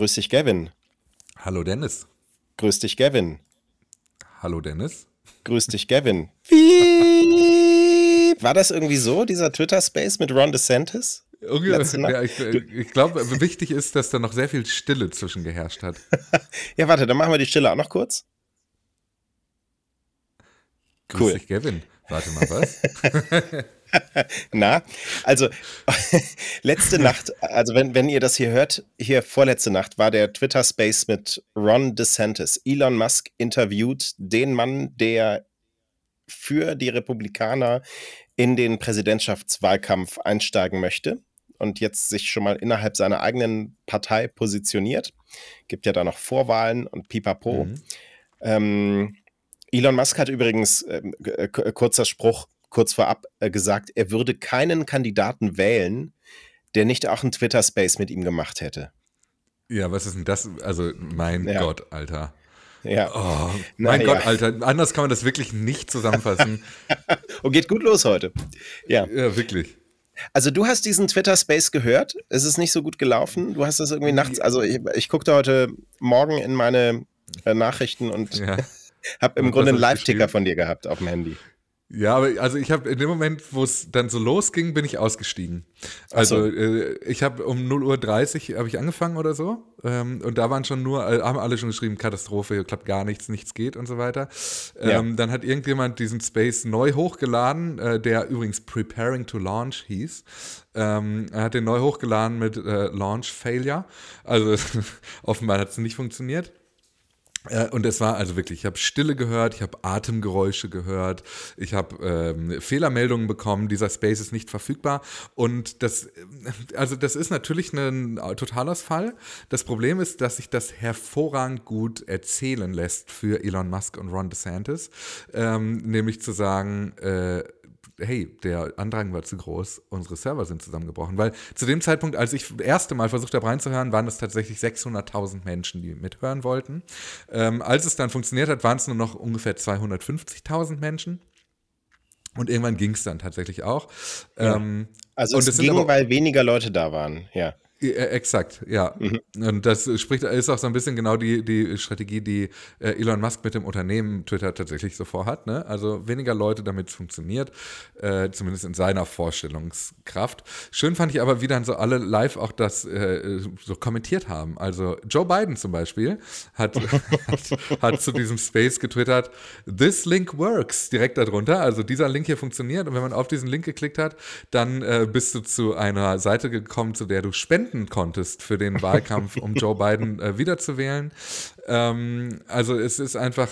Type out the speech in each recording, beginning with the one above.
Grüß dich, Gavin. Hallo Dennis. Grüß dich, Gavin. Hallo Dennis. Grüß dich, Gavin. Wie? War das irgendwie so, dieser Twitter-Space mit Ron DeSantis? Ja, ich, ich glaube, wichtig ist, dass da noch sehr viel Stille zwischen geherrscht hat. ja, warte, dann machen wir die Stille auch noch kurz. Grüß cool. dich, Gavin. Warte mal, was? Na, also letzte Nacht, also wenn, wenn ihr das hier hört, hier vorletzte Nacht war der Twitter-Space mit Ron DeSantis. Elon Musk interviewt den Mann, der für die Republikaner in den Präsidentschaftswahlkampf einsteigen möchte und jetzt sich schon mal innerhalb seiner eigenen Partei positioniert. Gibt ja da noch Vorwahlen und pipapo. Mhm. Ähm, Elon Musk hat übrigens, äh, kurzer Spruch, kurz vorab äh, gesagt, er würde keinen Kandidaten wählen, der nicht auch einen Twitter-Space mit ihm gemacht hätte. Ja, was ist denn das? Also, mein ja. Gott, Alter. Ja. Oh, mein Na, Gott, ja. Alter. Anders kann man das wirklich nicht zusammenfassen. Und geht gut los heute. Ja. Ja, wirklich. Also du hast diesen Twitter-Space gehört. Es ist nicht so gut gelaufen. Du hast das irgendwie nachts. Also ich, ich guckte heute Morgen in meine äh, Nachrichten und ja. habe im Grunde einen Live-Ticker von dir gehabt auf dem Handy. Ja, aber also ich habe in dem Moment, wo es dann so losging, bin ich ausgestiegen. Also so. äh, ich habe um 0.30 Uhr habe ich angefangen oder so. Ähm, und da waren schon nur, äh, haben alle schon geschrieben, Katastrophe, klappt gar nichts, nichts geht und so weiter. Ähm, ja. Dann hat irgendjemand diesen Space neu hochgeladen, äh, der übrigens Preparing to Launch hieß. Ähm, er hat den neu hochgeladen mit äh, Launch Failure. Also offenbar hat es nicht funktioniert. Äh, und es war also wirklich, ich habe Stille gehört, ich habe Atemgeräusche gehört, ich habe ähm, Fehlermeldungen bekommen, dieser Space ist nicht verfügbar. Und das, äh, also das ist natürlich ein Totalausfall. Das Problem ist, dass sich das hervorragend gut erzählen lässt für Elon Musk und Ron DeSantis. Ähm, nämlich zu sagen, äh, hey, der Andrang war zu groß, unsere Server sind zusammengebrochen. Weil zu dem Zeitpunkt, als ich das erste Mal versucht habe reinzuhören, waren es tatsächlich 600.000 Menschen, die mithören wollten. Ähm, als es dann funktioniert hat, waren es nur noch ungefähr 250.000 Menschen. Und irgendwann ging es dann tatsächlich auch. Ja. Ähm, also es, ging, aber, weil weniger Leute da waren, ja. Exakt, ja. Mhm. Und das spricht, ist auch so ein bisschen genau die, die Strategie, die äh, Elon Musk mit dem Unternehmen Twitter tatsächlich so vorhat. Ne? Also weniger Leute, damit es funktioniert, äh, zumindest in seiner Vorstellungskraft. Schön fand ich aber, wie dann so alle live auch das äh, so kommentiert haben. Also Joe Biden zum Beispiel hat, hat, hat, zu diesem Space getwittert, This link works, direkt darunter. Also dieser Link hier funktioniert. Und wenn man auf diesen Link geklickt hat, dann äh, bist du zu einer Seite gekommen, zu der du spenden spenden konntest für den Wahlkampf, um Joe Biden äh, wiederzuwählen. Ähm, also es ist einfach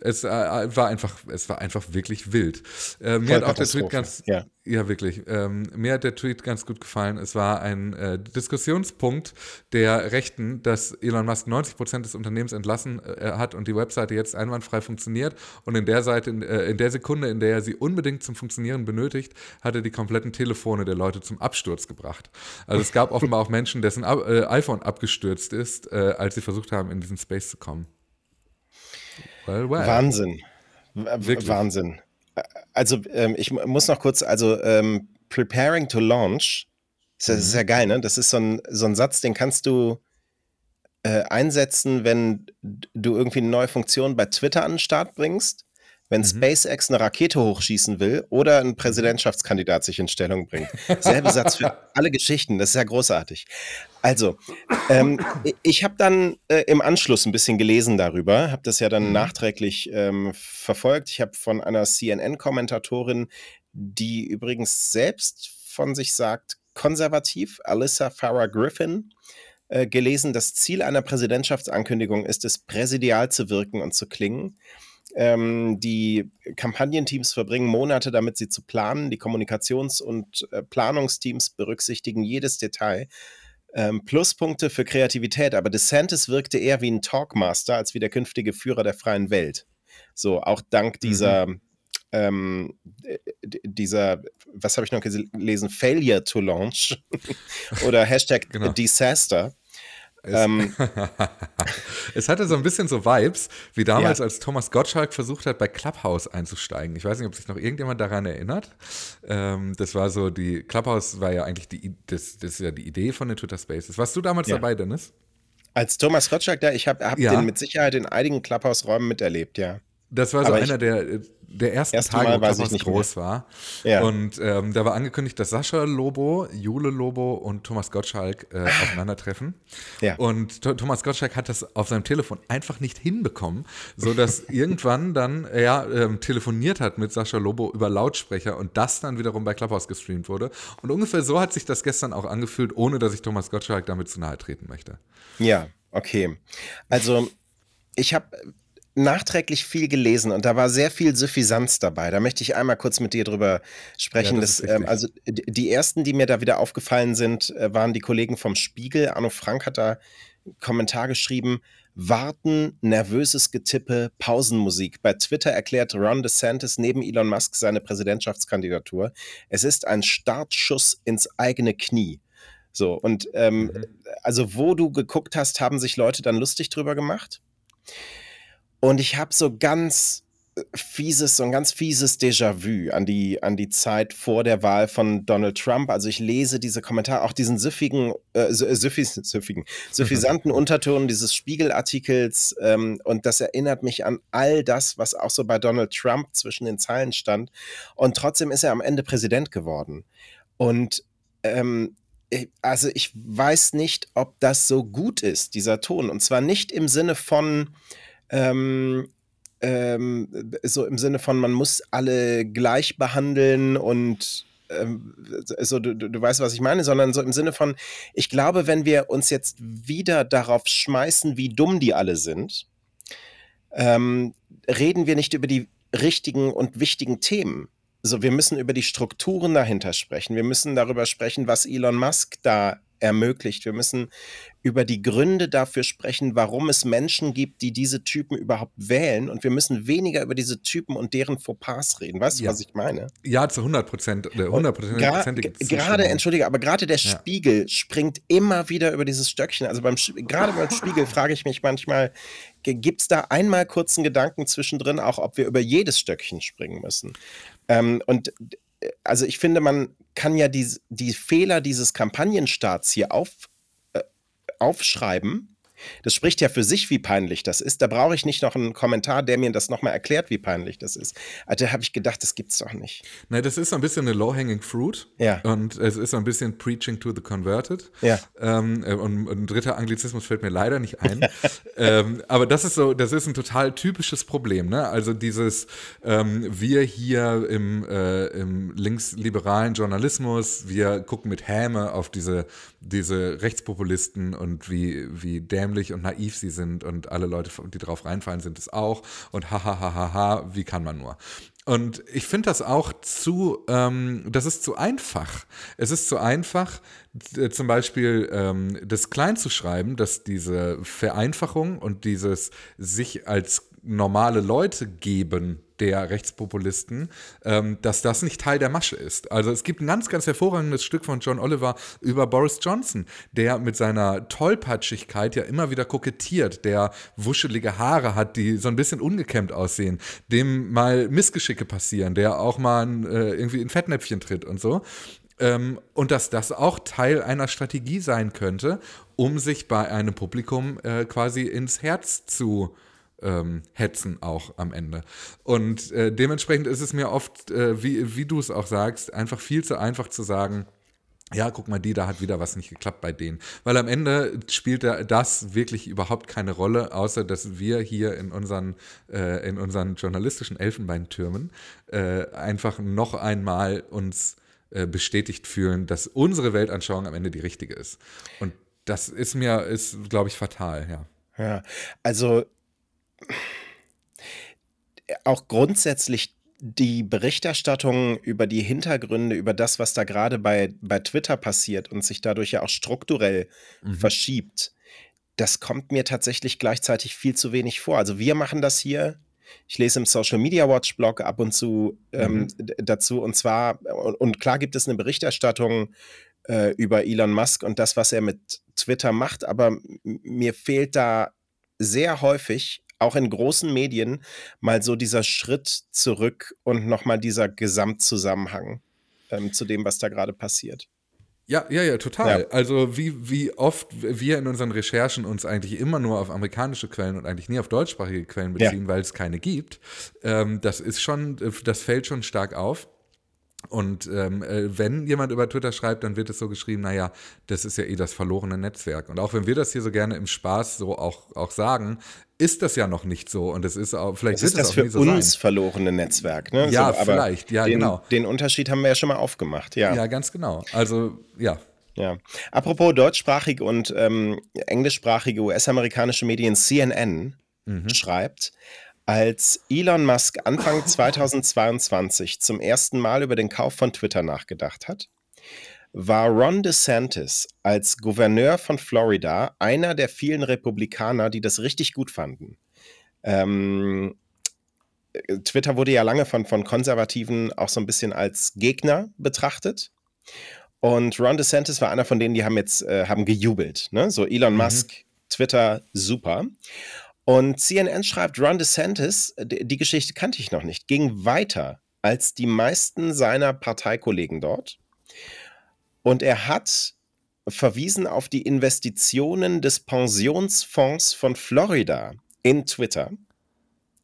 es äh, war einfach, es war einfach wirklich wild. Äh, mir hat auch der Tweet ganz, ja, ja wirklich, ähm, mir hat der Tweet ganz gut gefallen. Es war ein äh, Diskussionspunkt der Rechten, dass Elon Musk 90 Prozent des Unternehmens entlassen äh, hat und die Webseite jetzt einwandfrei funktioniert. Und in der Seite, in, äh, in, der Sekunde, in der er sie unbedingt zum Funktionieren benötigt, hat er die kompletten Telefone der Leute zum Absturz gebracht. Also es gab offenbar auch Menschen, dessen äh, iPhone abgestürzt ist, als sie versucht haben, in diesen Space zu kommen. Well, well. Wahnsinn. Wirklich? Wahnsinn. Also, ähm, ich muss noch kurz, also, ähm, preparing to launch, ist, mhm. ist ja geil, ne? Das ist so ein, so ein Satz, den kannst du äh, einsetzen, wenn du irgendwie eine neue Funktion bei Twitter an den Start bringst wenn mhm. SpaceX eine Rakete hochschießen will oder ein Präsidentschaftskandidat sich in Stellung bringt. Selbe Satz für alle Geschichten, das ist ja großartig. Also, ähm, ich habe dann äh, im Anschluss ein bisschen gelesen darüber, habe das ja dann mhm. nachträglich ähm, verfolgt. Ich habe von einer CNN-Kommentatorin, die übrigens selbst von sich sagt, konservativ, Alyssa Farah Griffin, äh, gelesen, das Ziel einer Präsidentschaftsankündigung ist es, präsidial zu wirken und zu klingen. Ähm, die Kampagnenteams verbringen Monate damit, sie zu planen. Die Kommunikations- und äh, Planungsteams berücksichtigen jedes Detail. Ähm, Pluspunkte für Kreativität, aber DeSantis wirkte eher wie ein Talkmaster als wie der künftige Führer der freien Welt. So, auch dank dieser, mhm. ähm, dieser, was habe ich noch gelesen, Failure to Launch oder Hashtag genau. Disaster. Es, ähm, es hatte so ein bisschen so Vibes, wie damals, ja. als Thomas Gottschalk versucht hat, bei Clubhouse einzusteigen. Ich weiß nicht, ob sich noch irgendjemand daran erinnert. Ähm, das war so, die Clubhouse war ja eigentlich die, das, das ist ja die Idee von den Twitter Spaces. Warst du damals ja. dabei, Dennis? Als Thomas Gottschalk da, ich habe hab ja. den mit Sicherheit in einigen Clubhouse-Räumen miterlebt, ja. Das war so Aber einer der, der ersten Erste Tage, wo Thomas groß mehr. war. Ja. Und ähm, da war angekündigt, dass Sascha Lobo, Jule Lobo und Thomas Gottschalk äh, aufeinandertreffen. Ja. Und Thomas Gottschalk hat das auf seinem Telefon einfach nicht hinbekommen, sodass irgendwann dann er ähm, telefoniert hat mit Sascha Lobo über Lautsprecher und das dann wiederum bei Clubhouse gestreamt wurde. Und ungefähr so hat sich das gestern auch angefühlt, ohne dass ich Thomas Gottschalk damit zu nahe treten möchte. Ja, okay. Also ich habe nachträglich viel gelesen und da war sehr viel Suffisanz dabei. Da möchte ich einmal kurz mit dir drüber sprechen. Ja, das das, ähm, also die ersten, die mir da wieder aufgefallen sind, äh, waren die Kollegen vom Spiegel. Arno Frank hat da einen Kommentar geschrieben. Warten, nervöses Getippe, Pausenmusik. Bei Twitter erklärt Ron DeSantis neben Elon Musk seine Präsidentschaftskandidatur. Es ist ein Startschuss ins eigene Knie. So, und ähm, mhm. also wo du geguckt hast, haben sich Leute dann lustig drüber gemacht. Und ich habe so ganz äh, fieses, so ein ganz fieses Déjà-vu an die, an die Zeit vor der Wahl von Donald Trump. Also ich lese diese Kommentare, auch diesen süffigen, äh, süffis, süffigen, suffisanten Unterton dieses Spiegelartikels ähm, und das erinnert mich an all das, was auch so bei Donald Trump zwischen den Zeilen stand. Und trotzdem ist er am Ende Präsident geworden. Und ähm, also ich weiß nicht, ob das so gut ist, dieser Ton. Und zwar nicht im Sinne von, ähm, ähm, so im Sinne von, man muss alle gleich behandeln und ähm, so, du, du weißt, was ich meine, sondern so im Sinne von, ich glaube, wenn wir uns jetzt wieder darauf schmeißen, wie dumm die alle sind, ähm, reden wir nicht über die richtigen und wichtigen Themen. So, wir müssen über die Strukturen dahinter sprechen. Wir müssen darüber sprechen, was Elon Musk da ermöglicht. Wir müssen über die Gründe dafür sprechen, warum es Menschen gibt, die diese Typen überhaupt wählen. Und wir müssen weniger über diese Typen und deren Fauxpas reden. Weißt du, ja. was ich meine? Ja, zu 100 Prozent. 100 Gerade, entschuldige, aber gerade der Spiegel ja. springt immer wieder über dieses Stöckchen. Also beim, gerade beim Spiegel frage ich mich manchmal, gibt es da einmal kurzen Gedanken zwischendrin, auch ob wir über jedes Stöckchen springen müssen? Ähm, und also ich finde, man kann ja die, die Fehler dieses Kampagnenstarts hier auf, äh, aufschreiben das spricht ja für sich, wie peinlich das ist. Da brauche ich nicht noch einen Kommentar, der mir das nochmal erklärt, wie peinlich das ist. Also da habe ich gedacht, das gibt's doch nicht. Nein, das ist so ein bisschen eine low-hanging fruit. Ja. Und es ist so ein bisschen preaching to the converted. Ja. Ähm, und, und, ein dritter Anglizismus fällt mir leider nicht ein. ähm, aber das ist so, das ist ein total typisches Problem. Ne? Also dieses, ähm, wir hier im, äh, im linksliberalen Journalismus, wir gucken mit Häme auf diese, diese Rechtspopulisten und wie, wie dämlich dämlich und naiv sie sind und alle Leute, die drauf reinfallen, sind es auch. Und hahaha, wie kann man nur? Und ich finde das auch zu, ähm, das ist zu einfach. Es ist zu einfach, zum Beispiel ähm, das klein zu schreiben, dass diese Vereinfachung und dieses sich als normale Leute geben der Rechtspopulisten, ähm, dass das nicht Teil der Masche ist. Also es gibt ein ganz, ganz hervorragendes Stück von John Oliver über Boris Johnson, der mit seiner Tollpatschigkeit ja immer wieder kokettiert, der wuschelige Haare hat, die so ein bisschen ungekämmt aussehen, dem mal Missgeschicke passieren, der auch mal äh, irgendwie in Fettnäpfchen tritt und so. Ähm, und dass das auch Teil einer Strategie sein könnte, um sich bei einem Publikum äh, quasi ins Herz zu ähm, hetzen auch am Ende. Und äh, dementsprechend ist es mir oft, äh, wie, wie du es auch sagst, einfach viel zu einfach zu sagen, ja, guck mal, die, da hat wieder was nicht geklappt bei denen. Weil am Ende spielt da das wirklich überhaupt keine Rolle, außer dass wir hier in unseren, äh, in unseren journalistischen Elfenbeintürmen äh, einfach noch einmal uns äh, bestätigt fühlen, dass unsere Weltanschauung am Ende die richtige ist. Und das ist mir, ist, glaube ich, fatal, ja. Ja, also auch grundsätzlich die Berichterstattung über die Hintergründe, über das, was da gerade bei, bei Twitter passiert und sich dadurch ja auch strukturell mhm. verschiebt, das kommt mir tatsächlich gleichzeitig viel zu wenig vor. Also wir machen das hier. Ich lese im Social Media Watch Blog ab und zu ähm, mhm. dazu. Und zwar, und, und, klar gibt es eine Berichterstattung äh, über Elon Musk und das, was er mit Twitter macht, aber mir fehlt da sehr häufig auch in großen Medien mal so dieser Schritt zurück und nochmal dieser Gesamtzusammenhang ähm, zu dem, was da gerade passiert. Ja, ja, ja, total. Ja. Also wie, wie oft wir in unseren Recherchen uns eigentlich immer nur auf amerikanische Quellen und eigentlich nie auf deutschsprachige Quellen beziehen, ja. weil es keine gibt. Ähm, das ist schon, das fällt schon stark auf. Und ähm, äh, wenn jemand über Twitter schreibt, dann wird es so geschrieben, naja, das ist ja eh das verlorene Netzwerk. Und auch wenn wir das hier so gerne im Spaß so auch, auch sagen, ist das ja noch nicht so. Und es ist auch, vielleicht das ist das für so uns sein. verlorene Netzwerk. Ne? Ja, so, vielleicht, ja, den, genau. Den Unterschied haben wir ja schon mal aufgemacht, ja. Ja, ganz genau. Also, ja. Ja. Apropos deutschsprachige und ähm, englischsprachige US-amerikanische Medien, CNN mhm. schreibt, als Elon Musk Anfang 2022 zum ersten Mal über den Kauf von Twitter nachgedacht hat, war Ron DeSantis als Gouverneur von Florida einer der vielen Republikaner, die das richtig gut fanden. Ähm, Twitter wurde ja lange von, von Konservativen auch so ein bisschen als Gegner betrachtet. Und Ron DeSantis war einer von denen, die haben jetzt äh, haben gejubelt. Ne? So Elon mhm. Musk, Twitter, super. Und CNN schreibt, Ron DeSantis, die Geschichte kannte ich noch nicht, ging weiter als die meisten seiner Parteikollegen dort. Und er hat verwiesen auf die Investitionen des Pensionsfonds von Florida in Twitter.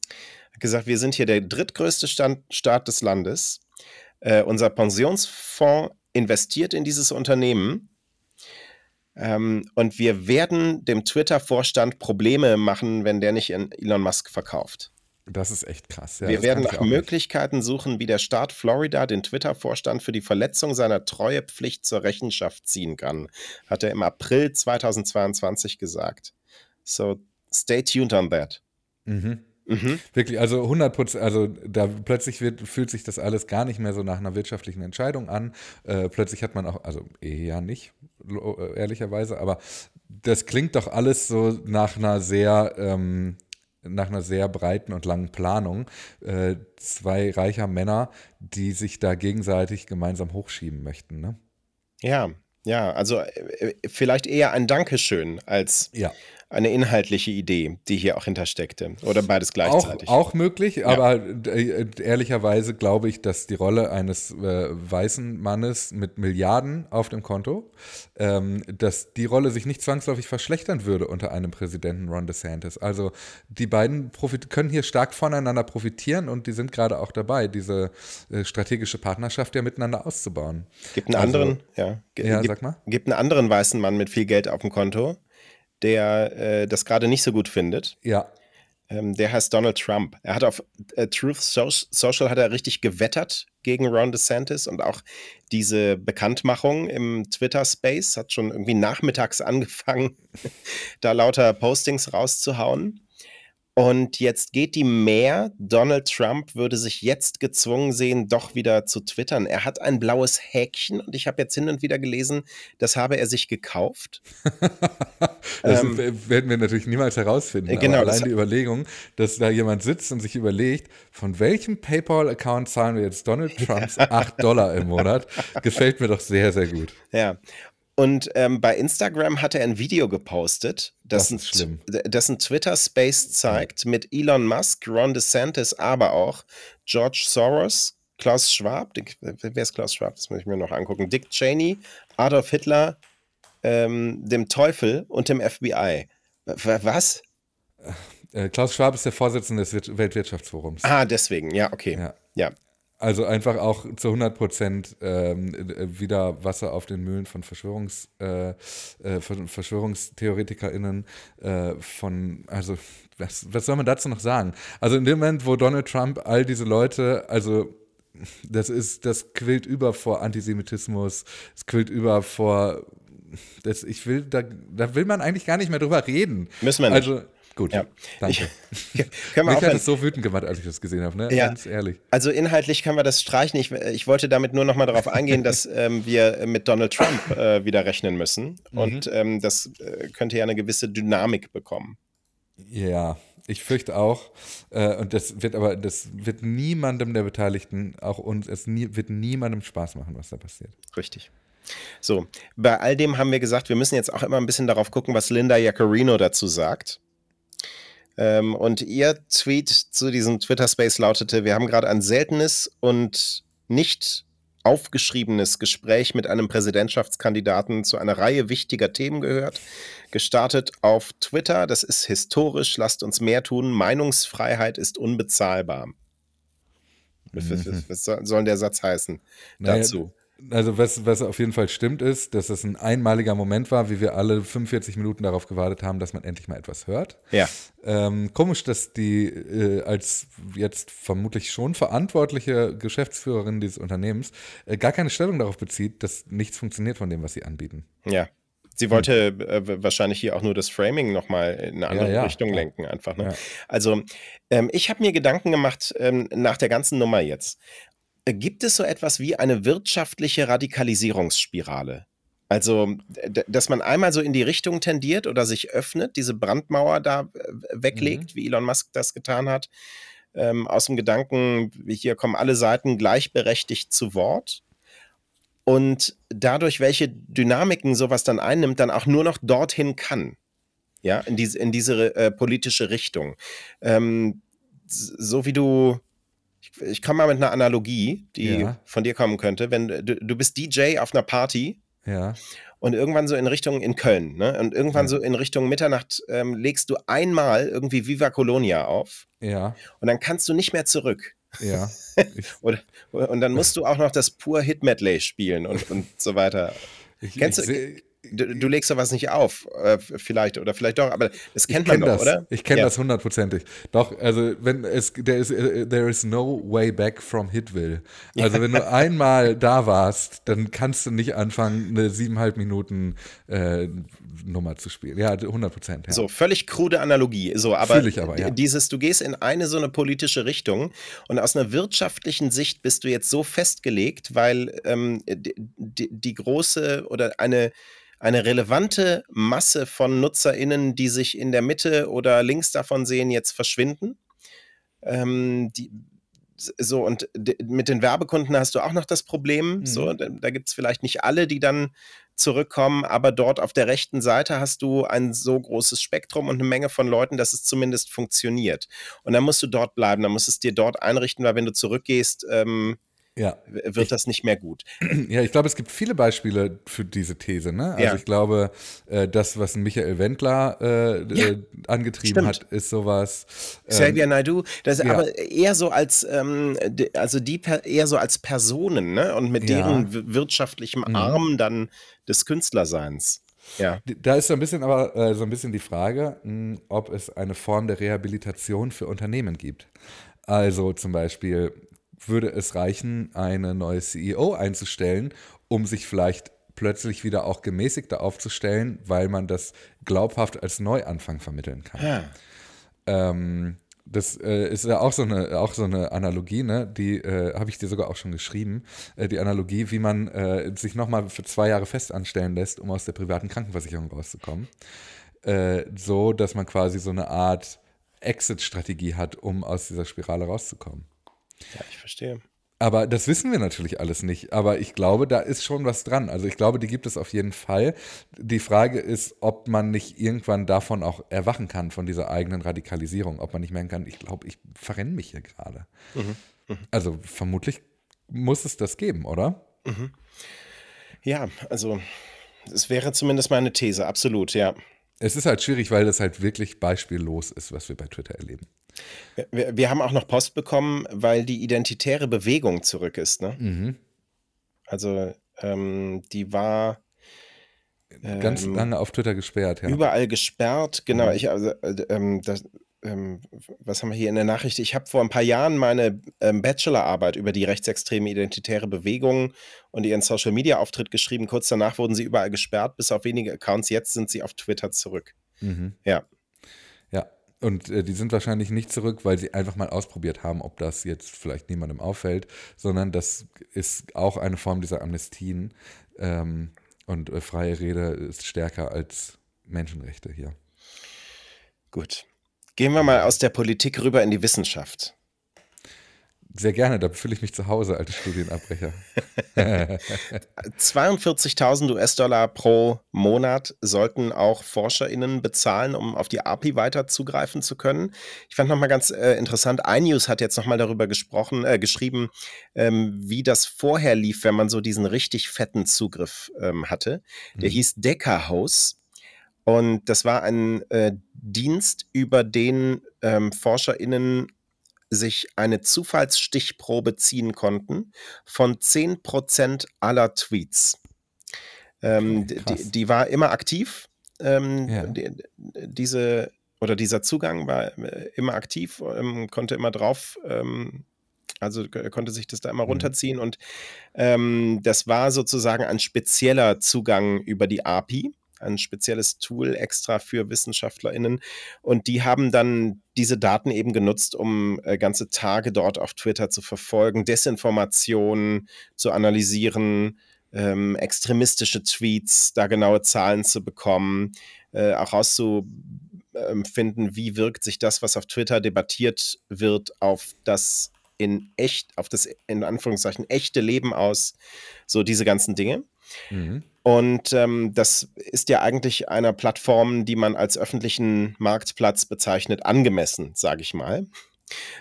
Er hat gesagt, wir sind hier der drittgrößte Stand, Staat des Landes. Äh, unser Pensionsfonds investiert in dieses Unternehmen ähm, und wir werden dem Twitter-Vorstand Probleme machen, wenn der nicht in Elon Musk verkauft. Das ist echt krass. Ja, wir werden nach Möglichkeiten nicht. suchen, wie der Staat Florida den Twitter-Vorstand für die Verletzung seiner Treuepflicht zur Rechenschaft ziehen kann, hat er im April 2022 gesagt. So, stay tuned on that. Mhm. Mhm. Wirklich, also 100 Prozent, also da plötzlich wird, fühlt sich das alles gar nicht mehr so nach einer wirtschaftlichen Entscheidung an. Äh, plötzlich hat man auch, also eher nicht, äh, ehrlicherweise, aber das klingt doch alles so nach einer sehr, ähm, nach einer sehr breiten und langen Planung. Äh, zwei reicher Männer, die sich da gegenseitig gemeinsam hochschieben möchten, ne? Ja, ja, also äh, vielleicht eher ein Dankeschön als ja eine inhaltliche Idee, die hier auch hintersteckte. Oder beides gleichzeitig. Auch, auch möglich, ja. aber äh, ehrlicherweise glaube ich, dass die Rolle eines äh, weißen Mannes mit Milliarden auf dem Konto, ähm, dass die Rolle sich nicht zwangsläufig verschlechtern würde unter einem Präsidenten Ron DeSantis. Also die beiden können hier stark voneinander profitieren und die sind gerade auch dabei, diese äh, strategische Partnerschaft ja miteinander auszubauen. Gibt einen also, anderen, ja, ja gibt, sag mal. Gibt einen anderen weißen Mann mit viel Geld auf dem Konto, der äh, das gerade nicht so gut findet. Ja. Ähm, der heißt Donald Trump. Er hat auf äh, Truth Social hat er richtig gewettert gegen Ron DeSantis und auch diese Bekanntmachung im Twitter-Space hat schon irgendwie nachmittags angefangen, da lauter Postings rauszuhauen. Und jetzt geht die mehr. Donald Trump würde sich jetzt gezwungen sehen, doch wieder zu twittern. Er hat ein blaues Häkchen und ich habe jetzt hin und wieder gelesen, das habe er sich gekauft. das ähm, werden wir natürlich niemals herausfinden. Genau, aber allein die Überlegung, dass da jemand sitzt und sich überlegt, von welchem PayPal-Account zahlen wir jetzt Donald Trumps 8 Dollar im Monat, gefällt mir doch sehr, sehr gut. Ja, und ähm, bei Instagram hat er ein Video gepostet, das, das, ein, das ein Twitter-Space zeigt mit Elon Musk, Ron DeSantis, aber auch George Soros, Klaus Schwab, wer ist Klaus Schwab? Das muss ich mir noch angucken. Dick Cheney, Adolf Hitler, ähm, dem Teufel und dem FBI. Was? Äh, Klaus Schwab ist der Vorsitzende des Weltwirtschaftsforums. Ah, deswegen, ja, okay. Ja. ja. Also einfach auch zu 100 Prozent ähm, wieder Wasser auf den Mühlen von Verschwörungs, äh, äh, VerschwörungstheoretikerInnen äh, von, also was, was soll man dazu noch sagen? Also in dem Moment, wo Donald Trump all diese Leute, also das ist, das quillt über vor Antisemitismus, es quillt über vor das, ich will, da, da will man eigentlich gar nicht mehr drüber reden. Müssen wir nicht. Also, Gut, ja. danke. Ich, können Mich hat es so wütend gemacht, als ich das gesehen habe, ne? Ja. Ganz ehrlich. Also inhaltlich können wir das streichen. Ich, ich wollte damit nur noch mal darauf eingehen, dass ähm, wir mit Donald Trump äh, wieder rechnen müssen. Mhm. Und ähm, das äh, könnte ja eine gewisse Dynamik bekommen. Ja, ich fürchte auch. Äh, und das wird aber, das wird niemandem der Beteiligten, auch uns, es nie, wird niemandem Spaß machen, was da passiert. Richtig. So, bei all dem haben wir gesagt, wir müssen jetzt auch immer ein bisschen darauf gucken, was Linda Jaccarino dazu sagt. Ähm, und ihr Tweet zu diesem Twitter-Space lautete: Wir haben gerade ein seltenes und nicht aufgeschriebenes Gespräch mit einem Präsidentschaftskandidaten zu einer Reihe wichtiger Themen gehört. Gestartet auf Twitter. Das ist historisch. Lasst uns mehr tun. Meinungsfreiheit ist unbezahlbar. Was, mhm. was soll der Satz heißen naja, dazu? Also was, was auf jeden Fall stimmt ist, dass es ein einmaliger Moment war, wie wir alle 45 Minuten darauf gewartet haben, dass man endlich mal etwas hört. Ja. Ähm, komisch, dass die äh, als jetzt vermutlich schon verantwortliche Geschäftsführerin dieses Unternehmens äh, gar keine Stellung darauf bezieht, dass nichts funktioniert von dem, was sie anbieten. Ja. Sie wollte äh, wahrscheinlich hier auch nur das Framing nochmal in eine andere ja, ja, Richtung lenken, einfach. Ne? Ja. Also, ähm, ich habe mir Gedanken gemacht ähm, nach der ganzen Nummer jetzt. Gibt es so etwas wie eine wirtschaftliche Radikalisierungsspirale? Also, dass man einmal so in die Richtung tendiert oder sich öffnet, diese Brandmauer da weglegt, mhm. wie Elon Musk das getan hat, ähm, aus dem Gedanken, hier kommen alle Seiten gleichberechtigt zu Wort und dadurch, welche Dynamiken sowas dann einnimmt, dann auch nur noch dorthin kann. Ja, in diese, in diese äh, politische Richtung. Ähm, so wie du ich, ich komme mal mit einer Analogie, die ja. von dir kommen könnte. Wenn du, du bist DJ auf einer Party ja. und irgendwann so in Richtung in Köln, ne? Und irgendwann ja. so in Richtung Mitternacht ähm, legst du einmal irgendwie Viva Colonia auf. Ja. Und dann kannst du nicht mehr zurück. Ja. und, und dann musst du auch noch das pur Hit Medley spielen und, und so weiter. Ich, Kennst ich, du? Du, du, legst sowas nicht auf, äh, vielleicht oder vielleicht doch, aber das kennt man doch, das. oder? Ich kenne ja. das hundertprozentig. Doch, also wenn es there is, uh, there is no way back from Hitville. Also wenn du einmal da warst, dann kannst du nicht anfangen, eine siebeneinhalb Minuten äh, Nummer zu spielen. Ja, 100 Prozent. Ja. So, völlig krude Analogie. So, aber, aber ja. dieses, du gehst in eine so eine politische Richtung und aus einer wirtschaftlichen Sicht bist du jetzt so festgelegt, weil ähm, die, die, die große oder eine eine relevante Masse von NutzerInnen, die sich in der Mitte oder links davon sehen, jetzt verschwinden. Ähm, die, so, und mit den Werbekunden hast du auch noch das Problem. Mhm. So, da, da gibt es vielleicht nicht alle, die dann zurückkommen, aber dort auf der rechten Seite hast du ein so großes Spektrum und eine Menge von Leuten, dass es zumindest funktioniert. Und dann musst du dort bleiben, dann musst du es dir dort einrichten, weil wenn du zurückgehst, ähm, ja. wird das nicht mehr gut. Ja, ich glaube, es gibt viele Beispiele für diese These. Ne? Also ja. ich glaube, äh, das, was Michael Wendler äh, ja, äh, angetrieben stimmt. hat, ist sowas. Ähm, Xavier Naidoo, das ja. aber eher so als, ähm, also die eher so als Personen, ne? Und mit deren wirtschaftlichem mhm. Arm dann des Künstlerseins. Ja. Da ist so ein bisschen aber äh, so ein bisschen die Frage, mh, hm, ob es eine Form der Rehabilitation für Unternehmen gibt. Also zum Beispiel, würde es reichen, eine neue CEO einzustellen, um sich vielleicht plötzlich wieder auch gemäßigter aufzustellen, weil man das glaubhaft als Neuanfang vermitteln kann. Ja. Ähm, das äh, ist ja auch so eine, auch so eine Analogie, ne? die äh, habe ich dir sogar auch schon geschrieben. Äh, die Analogie, wie man äh, sich nochmal für zwei Jahre fest anstellen lässt, um aus der privaten Krankenversicherung rauszukommen. Äh, so, dass man quasi so eine Art Exit-Strategie hat, um aus dieser Spirale rauszukommen. Ja, ich verstehe. Aber das wissen wir natürlich alles nicht. Aber ich glaube, da ist schon was dran. Also ich glaube, die gibt es auf jeden Fall. Die Frage ist, ob man nicht irgendwann davon auch erwachen kann, von dieser eigenen Radikalisierung. Ob man nicht merken kann, ich glaube, ich verrenne mich hier gerade. Mhm. Mhm. Also vermutlich muss es das geben, oder? Mhm. Ja, also es wäre zumindest meine These, absolut, ja. Es ist halt schwierig, weil das halt wirklich beispiellos ist, was wir bei Twitter erleben. Wir, wir haben auch noch Post bekommen, weil die identitäre Bewegung zurück ist. Ne? Mhm. Also ähm, die war ganz ähm, lange auf Twitter gesperrt. Ja. Überall gesperrt, genau. Mhm. Ich, also, äh, ähm, das, ähm, was haben wir hier in der Nachricht? Ich habe vor ein paar Jahren meine ähm, Bachelorarbeit über die rechtsextreme identitäre Bewegung und ihren Social-Media-Auftritt geschrieben. Kurz danach wurden sie überall gesperrt, bis auf wenige Accounts. Jetzt sind sie auf Twitter zurück. Mhm. Ja. Ja, und äh, die sind wahrscheinlich nicht zurück, weil sie einfach mal ausprobiert haben, ob das jetzt vielleicht niemandem auffällt, sondern das ist auch eine Form dieser Amnestien. Ähm, und äh, freie Rede ist stärker als Menschenrechte hier. Gut. Gehen wir mal aus der Politik rüber in die Wissenschaft. Sehr gerne, da fühle ich mich zu Hause, alte Studienabbrecher. 42.000 US-Dollar pro Monat sollten auch ForscherInnen bezahlen, um auf die API weiter zugreifen zu können. Ich fand nochmal ganz äh, interessant, iNews hat jetzt nochmal darüber gesprochen, äh, geschrieben, ähm, wie das vorher lief, wenn man so diesen richtig fetten Zugriff ähm, hatte. Der mhm. hieß Decker House. Und das war ein äh, Dienst, über den ähm, ForscherInnen sich eine Zufallsstichprobe ziehen konnten von 10% aller Tweets. Ähm, die, die, war immer aktiv. Ähm, ja. die, diese oder dieser Zugang war äh, immer aktiv, ähm, konnte immer drauf, ähm, also konnte sich das da immer mhm. runterziehen und ähm, das war sozusagen ein spezieller Zugang über die API ein spezielles Tool extra für WissenschaftlerInnen. Und die haben dann diese Daten eben genutzt, um äh, ganze Tage dort auf Twitter zu verfolgen, Desinformationen zu analysieren, ähm, extremistische Tweets, da genaue Zahlen zu bekommen, äh, auch rauszufinden, wie wirkt sich das, was auf Twitter debattiert wird, auf das in echt, auf das in Anführungszeichen echte Leben aus, so diese ganzen Dinge. Mhm. Und ähm, das ist ja eigentlich einer Plattform, die man als öffentlichen Marktplatz bezeichnet, angemessen, sage ich mal.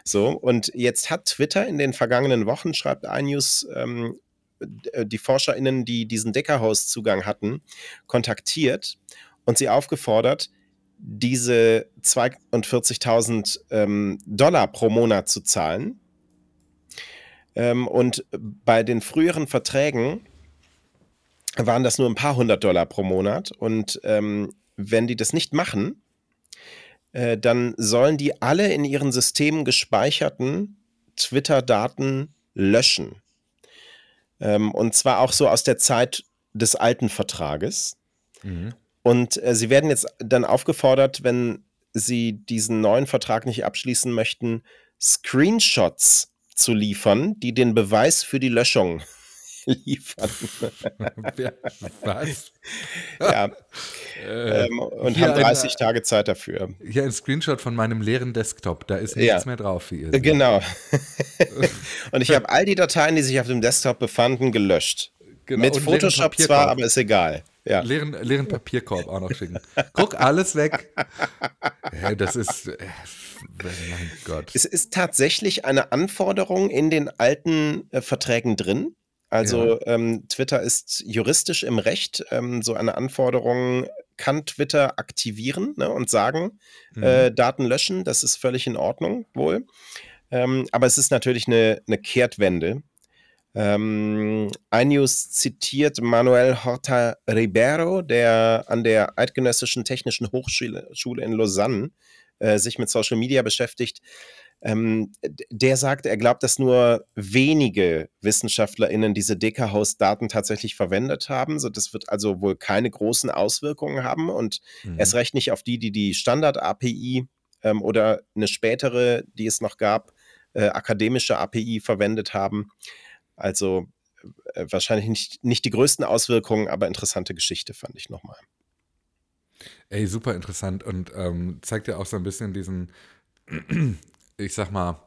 So, und jetzt hat Twitter in den vergangenen Wochen, schreibt iNews, ähm, äh, die ForscherInnen, die diesen Deckerhaus-Zugang hatten, kontaktiert und sie aufgefordert, diese 42.000 ähm, Dollar pro Monat zu zahlen. Ähm, und bei den früheren Verträgen waren das nur ein paar hundert Dollar pro Monat. Und ähm, wenn die das nicht machen, äh, dann sollen die alle in ihren Systemen gespeicherten Twitter-Daten löschen. Ähm, und zwar auch so aus der Zeit des alten Vertrages. Mhm. Und äh, sie werden jetzt dann aufgefordert, wenn sie diesen neuen Vertrag nicht abschließen möchten, Screenshots zu liefern, die den Beweis für die Löschung liefern. Was? ja. Äh, ähm, und haben 30 ein, Tage Zeit dafür. Hier ein Screenshot von meinem leeren Desktop. Da ist nichts ja. mehr drauf für ihr. Genau. und ich habe all die Dateien, die sich auf dem Desktop befanden, gelöscht. Genau. Mit und Photoshop zwar, aber ist egal. Ja. Leeren, leeren Papierkorb auch noch schicken. Guck, alles weg. Hey, das ist. Äh, mein Gott. Es ist tatsächlich eine Anforderung in den alten äh, Verträgen drin, also ja. ähm, Twitter ist juristisch im Recht. Ähm, so eine Anforderung kann Twitter aktivieren ne, und sagen, mhm. äh, Daten löschen, das ist völlig in Ordnung wohl. Ähm, aber es ist natürlich eine, eine Kehrtwende. Ähm, iNews zitiert Manuel Horta Ribeiro, der an der Eidgenössischen Technischen Hochschule in Lausanne äh, sich mit Social Media beschäftigt. Ähm, der sagt, er glaubt, dass nur wenige WissenschaftlerInnen diese Deka-Host-Daten tatsächlich verwendet haben. So, das wird also wohl keine großen Auswirkungen haben und mhm. erst recht nicht auf die, die die Standard-API ähm, oder eine spätere, die es noch gab, äh, akademische API verwendet haben. Also äh, wahrscheinlich nicht, nicht die größten Auswirkungen, aber interessante Geschichte fand ich nochmal. Ey, super interessant und ähm, zeigt ja auch so ein bisschen diesen ich sag mal,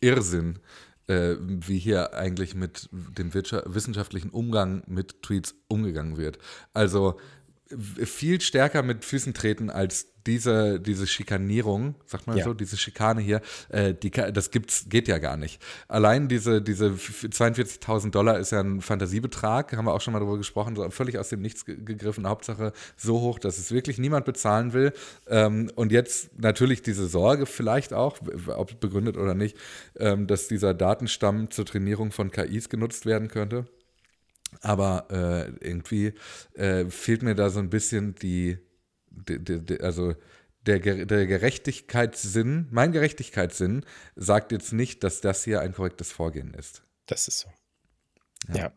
Irrsinn, äh, wie hier eigentlich mit dem wissenschaftlichen Umgang mit Tweets umgegangen wird. Also viel stärker mit Füßen treten als diese, diese Schikanierung, sagt man ja. so, diese Schikane hier, äh, die, das gibt's, geht ja gar nicht. Allein diese, diese 42.000 Dollar ist ja ein Fantasiebetrag, haben wir auch schon mal darüber gesprochen, so völlig aus dem Nichts gegriffen, Hauptsache so hoch, dass es wirklich niemand bezahlen will. Ähm, und jetzt natürlich diese Sorge vielleicht auch, ob begründet oder nicht, ähm, dass dieser Datenstamm zur Trainierung von KIs genutzt werden könnte. Aber äh, irgendwie äh, fehlt mir da so ein bisschen die, die, die also der, der Gerechtigkeitssinn, mein Gerechtigkeitssinn sagt jetzt nicht, dass das hier ein korrektes Vorgehen ist. Das ist so. Ja. ja.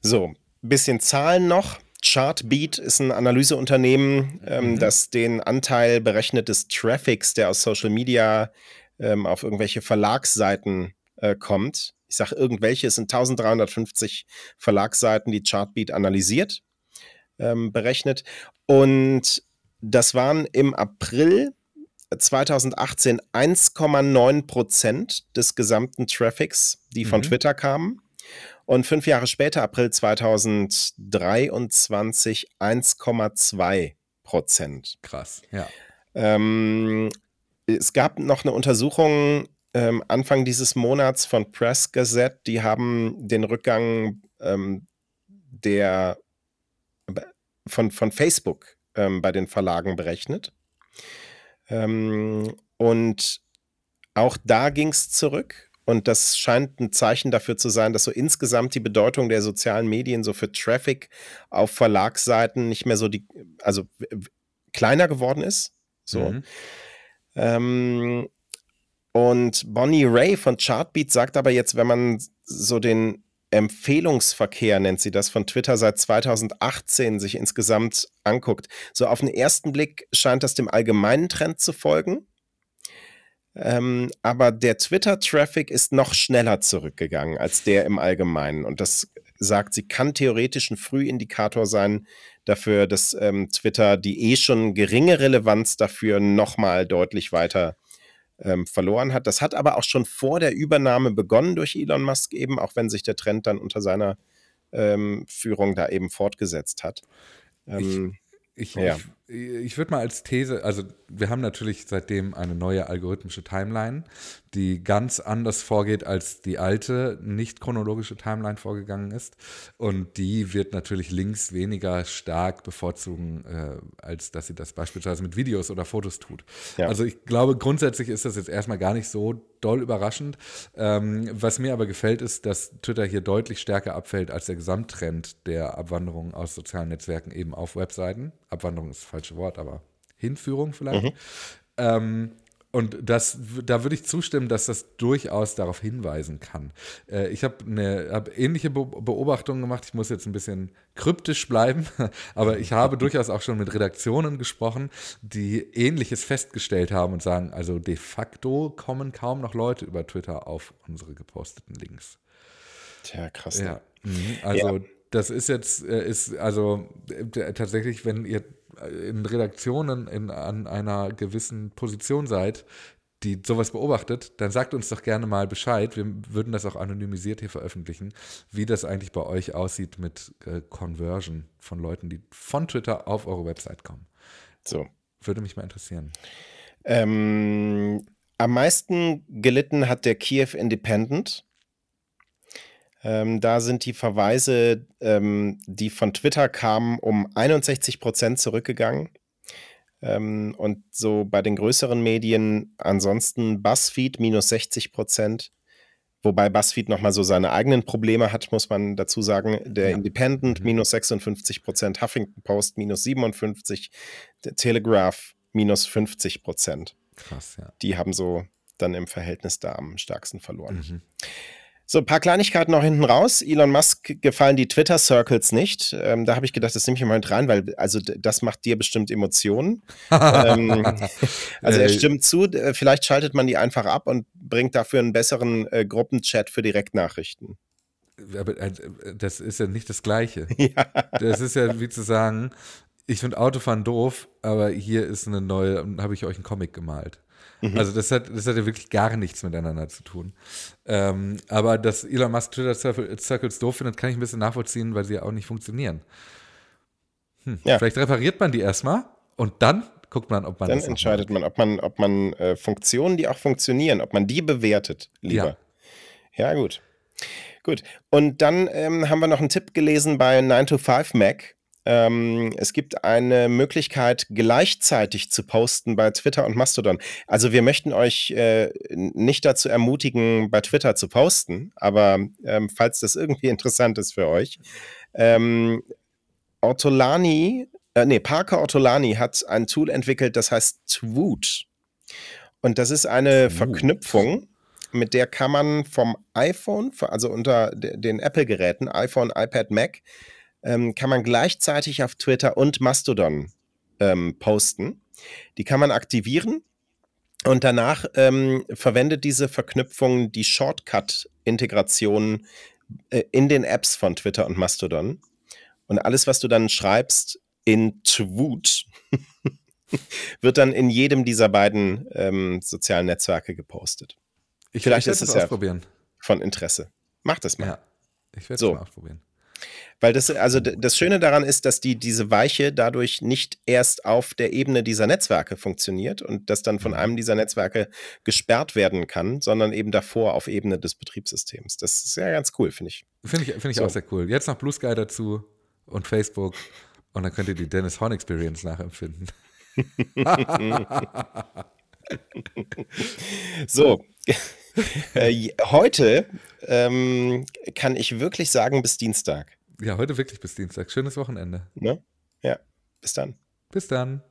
So, bisschen Zahlen noch. Chartbeat ist ein Analyseunternehmen, ähm, mhm. das den Anteil berechnet des Traffics, der aus Social Media ähm, auf irgendwelche Verlagsseiten äh, kommt, ich sage irgendwelche, es sind 1350 Verlagsseiten, die Chartbeat analysiert, ähm, berechnet. Und das waren im April 2018 1,9 Prozent des gesamten Traffics, die von mhm. Twitter kamen. Und fünf Jahre später, April 2023, 1,2 Prozent. Krass, ja. Ähm, es gab noch eine Untersuchung ähm, Anfang dieses Monats von Press Gazette, die haben den Rückgang ähm, der von, von Facebook ähm, bei den Verlagen berechnet. Ähm, und auch da ging es zurück. Und das scheint ein Zeichen dafür zu sein, dass so insgesamt die Bedeutung der sozialen Medien so für Traffic auf Verlagsseiten nicht mehr so die, also kleiner geworden ist. So. Mhm. Ähm, und Bonnie Ray von Chartbeat sagt aber jetzt, wenn man so den Empfehlungsverkehr, nennt sie das, von Twitter seit 2018 sich insgesamt anguckt, so auf den ersten Blick scheint das dem allgemeinen Trend zu folgen. Ähm, aber der Twitter-Traffic ist noch schneller zurückgegangen als der im Allgemeinen. Und das sagt sie, kann theoretisch ein Frühindikator sein dafür, dass ähm, Twitter die eh schon geringe Relevanz dafür nochmal deutlich weiter ähm, verloren hat. Das hat aber auch schon vor der Übernahme begonnen durch Elon Musk eben, auch wenn sich der Trend dann unter seiner ähm, Führung da eben fortgesetzt hat. Ähm, ich, ich, ja. ich ich würde mal als These, also wir haben natürlich seitdem eine neue algorithmische Timeline, die ganz anders vorgeht, als die alte, nicht chronologische Timeline vorgegangen ist. Und die wird natürlich links weniger stark bevorzugen, äh, als dass sie das beispielsweise mit Videos oder Fotos tut. Ja. Also ich glaube, grundsätzlich ist das jetzt erstmal gar nicht so doll überraschend. Ähm, was mir aber gefällt, ist, dass Twitter hier deutlich stärker abfällt als der Gesamttrend der Abwanderung aus sozialen Netzwerken eben auf Webseiten. Abwanderung ist falsch falsche Wort, aber Hinführung vielleicht. Mhm. Ähm, und das, da würde ich zustimmen, dass das durchaus darauf hinweisen kann. Äh, ich habe hab ähnliche Be Beobachtungen gemacht. Ich muss jetzt ein bisschen kryptisch bleiben, aber ich habe durchaus auch schon mit Redaktionen gesprochen, die Ähnliches festgestellt haben und sagen, also de facto kommen kaum noch Leute über Twitter auf unsere geposteten Links. Tja, krass. Ja, mhm. also ja. das ist jetzt, äh, ist also äh, tatsächlich, wenn ihr in Redaktionen in, an einer gewissen Position seid, die sowas beobachtet, dann sagt uns doch gerne mal Bescheid. Wir würden das auch anonymisiert hier veröffentlichen, wie das eigentlich bei euch aussieht mit äh, Conversion von Leuten, die von Twitter auf eure Website kommen. So. Würde mich mal interessieren. Ähm, am meisten gelitten hat der Kiew Independent. Ähm, da sind die Verweise, ähm, die von Twitter kamen, um 61 Prozent zurückgegangen. Ähm, und so bei den größeren Medien ansonsten BuzzFeed minus 60 Prozent. Wobei BuzzFeed nochmal so seine eigenen Probleme hat, muss man dazu sagen. Der ja. Independent mhm. minus 56 Prozent, Huffington Post minus 57, der Telegraph minus 50 Prozent. Krass, ja. Die haben so dann im Verhältnis da am stärksten verloren. Mhm. So, ein paar Kleinigkeiten noch hinten raus. Elon Musk gefallen die Twitter-Circles nicht. Ähm, da habe ich gedacht, das nehme ich mal mit rein, weil also das macht dir bestimmt Emotionen. ähm, also er stimmt zu, vielleicht schaltet man die einfach ab und bringt dafür einen besseren äh, Gruppenchat für Direktnachrichten. Aber äh, das ist ja nicht das Gleiche. Ja. Das ist ja wie zu sagen, ich finde Autofahren doof, aber hier ist eine neue, habe ich euch einen Comic gemalt. Mhm. Also das hat, das hat ja wirklich gar nichts miteinander zu tun. Ähm, aber dass Elon Musk Twitter Circles doof findet, kann ich ein bisschen nachvollziehen, weil sie ja auch nicht funktionieren. Hm. Ja. Vielleicht repariert man die erstmal und dann guckt man, ob man Dann entscheidet man, ob man, ob man äh, Funktionen, die auch funktionieren, ob man die bewertet, lieber. Ja, ja gut. Gut. Und dann ähm, haben wir noch einen Tipp gelesen bei 9 to 5 Mac. Ähm, es gibt eine Möglichkeit, gleichzeitig zu posten bei Twitter und Mastodon. Also wir möchten euch äh, nicht dazu ermutigen, bei Twitter zu posten, aber ähm, falls das irgendwie interessant ist für euch, ähm, Ortolani, äh, nee, Parker Ortolani hat ein Tool entwickelt, das heißt Twoot. Und das ist eine Twoot. Verknüpfung, mit der kann man vom iPhone, also unter den Apple-Geräten, iPhone, iPad, Mac, ähm, kann man gleichzeitig auf Twitter und Mastodon ähm, posten. Die kann man aktivieren und danach ähm, verwendet diese Verknüpfung die Shortcut-Integration äh, in den Apps von Twitter und Mastodon. Und alles, was du dann schreibst in Twoot, wird dann in jedem dieser beiden ähm, sozialen Netzwerke gepostet. Ich, Vielleicht ich ist es ja von Interesse. Mach das mal. Ja, ich werde es so. mal ausprobieren. Weil das, also das Schöne daran ist, dass die, diese Weiche dadurch nicht erst auf der Ebene dieser Netzwerke funktioniert und das dann von mhm. einem dieser Netzwerke gesperrt werden kann, sondern eben davor auf Ebene des Betriebssystems. Das ist ja ganz cool, finde ich. Finde ich, find ich so. auch sehr cool. Jetzt noch Blue Sky dazu und Facebook und dann könnt ihr die Dennis Horn Experience nachempfinden. so, äh, heute ähm, kann ich wirklich sagen, bis Dienstag. Ja, heute wirklich bis Dienstag. Schönes Wochenende. Ne? Ja, bis dann. Bis dann.